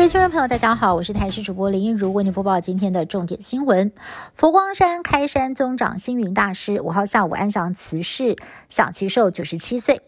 各位听众朋友，大家好，我是台视主播林英如，为您播报今天的重点新闻。佛光山开山宗长星云大师五号下午安详辞世，享其寿九十七岁。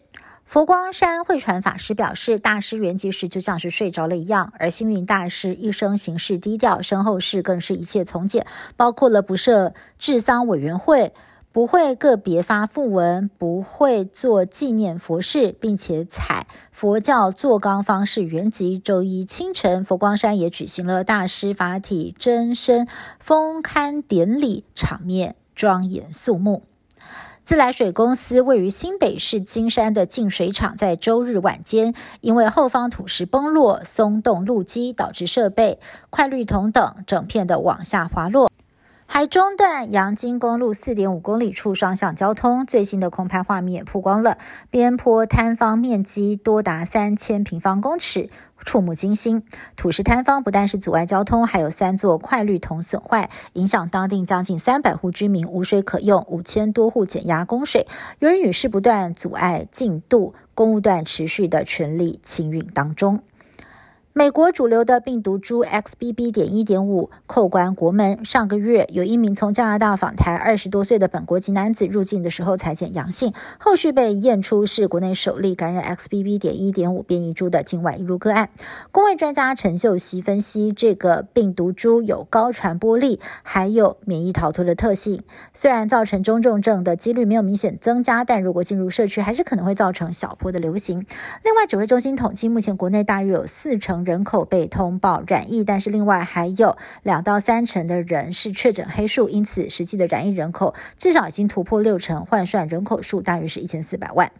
佛光山慧传法师表示，大师圆寂时就像是睡着了一样，而星云大师一生行事低调，身后事更是一切从简，包括了不设治丧委员会。不会个别发讣文，不会做纪念佛事，并且采佛教坐纲方式圆寂。周一清晨，佛光山也举行了大师法体真身封龛典礼，场面庄严肃穆。自来水公司位于新北市金山的净水厂，在周日晚间因为后方土石崩落，松动路基，导致设备、快滤筒等整片的往下滑落。还中断阳金公路四点五公里处双向交通。最新的空拍画面曝光了边坡坍方面积多达三千平方公尺，触目惊心。土石坍方不但是阻碍交通，还有三座快滤桶损坏，影响当地将近三百户居民无水可用，五千多户减压供水。由于雨势不断阻碍进度，公务段持续的全力清运当中。美国主流的病毒株 XBB. 点一点五扣关国门。上个月，有一名从加拿大访台二十多岁的本国籍男子入境的时候裁检阳性，后续被验出是国内首例感染 XBB. 点一点五变异株的境外移入个案。公卫专家陈秀熙分析，这个病毒株有高传播力，还有免疫逃脱的特性。虽然造成中重症的几率没有明显增加，但如果进入社区，还是可能会造成小波的流行。另外，指挥中心统计，目前国内大约有四成。人口被通报染疫，但是另外还有两到三成的人是确诊黑数，因此实际的染疫人口至少已经突破六成，换算人口数大约是一千四百万。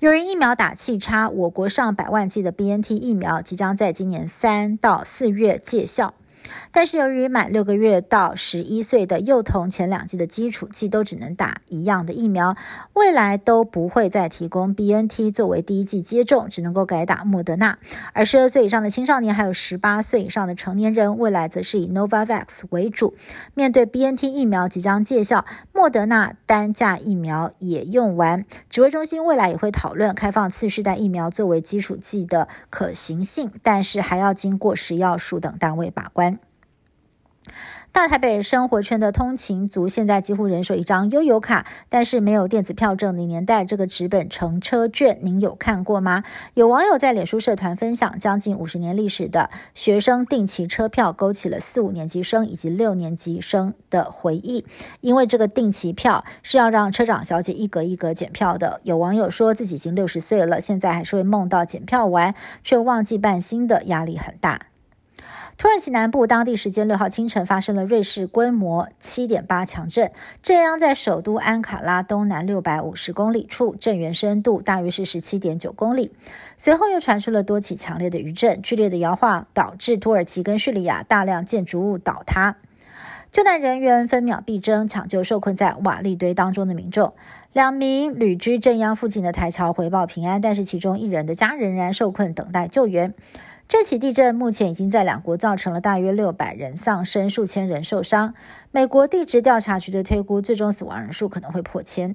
由于疫苗打气差，我国上百万剂的 BNT 疫苗即将在今年三到四月见效。但是由于满六个月到十一岁的幼童前两剂的基础剂都只能打一样的疫苗，未来都不会再提供 BNT 作为第一剂接种，只能够改打莫德纳。而十二岁以上的青少年还有十八岁以上的成年人，未来则是以 Novavax 为主。面对 BNT 疫苗即将见效，莫德纳单价疫苗也用完，指挥中心未来也会讨论开放次世代疫苗作为基础剂的可行性，但是还要经过食药署等单位把关。大台北生活圈的通勤族现在几乎人手一张悠游卡，但是没有电子票证的年代，这个纸本乘车券您有看过吗？有网友在脸书社团分享，将近五十年历史的学生定期车票，勾起了四五年级生以及六年级生的回忆。因为这个定期票是要让车长小姐一格一格检票的。有网友说自己已经六十岁了，现在还是会梦到检票完却忘记办新的，压力很大。土耳其南部当地时间六号清晨发生了瑞士规模七点八强震，震央在首都安卡拉东南六百五十公里处，震源深度大约是十七点九公里。随后又传出了多起强烈的余震，剧烈的摇晃导致土耳其跟叙利亚大量建筑物倒塌，救难人员分秒必争，抢救受困在瓦砾堆当中的民众。两名旅居震央附近的台侨回报平安，但是其中一人的家仍然受困，等待救援。这起地震目前已经在两国造成了大约六百人丧生，数千人受伤。美国地质调查局的推估，最终死亡人数可能会破千。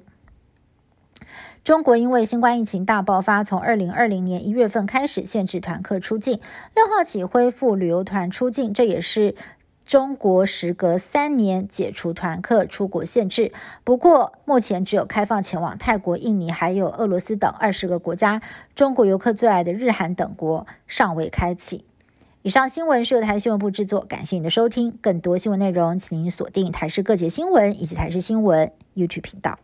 中国因为新冠疫情大爆发，从二零二零年一月份开始限制团客出境，六号起恢复旅游团出境，这也是。中国时隔三年解除团客出国限制，不过目前只有开放前往泰国、印尼还有俄罗斯等二十个国家。中国游客最爱的日韩等国尚未开启。以上新闻是由台新闻部制作，感谢您的收听。更多新闻内容，请您锁定台视各界新闻以及台视新闻 YouTube 频道。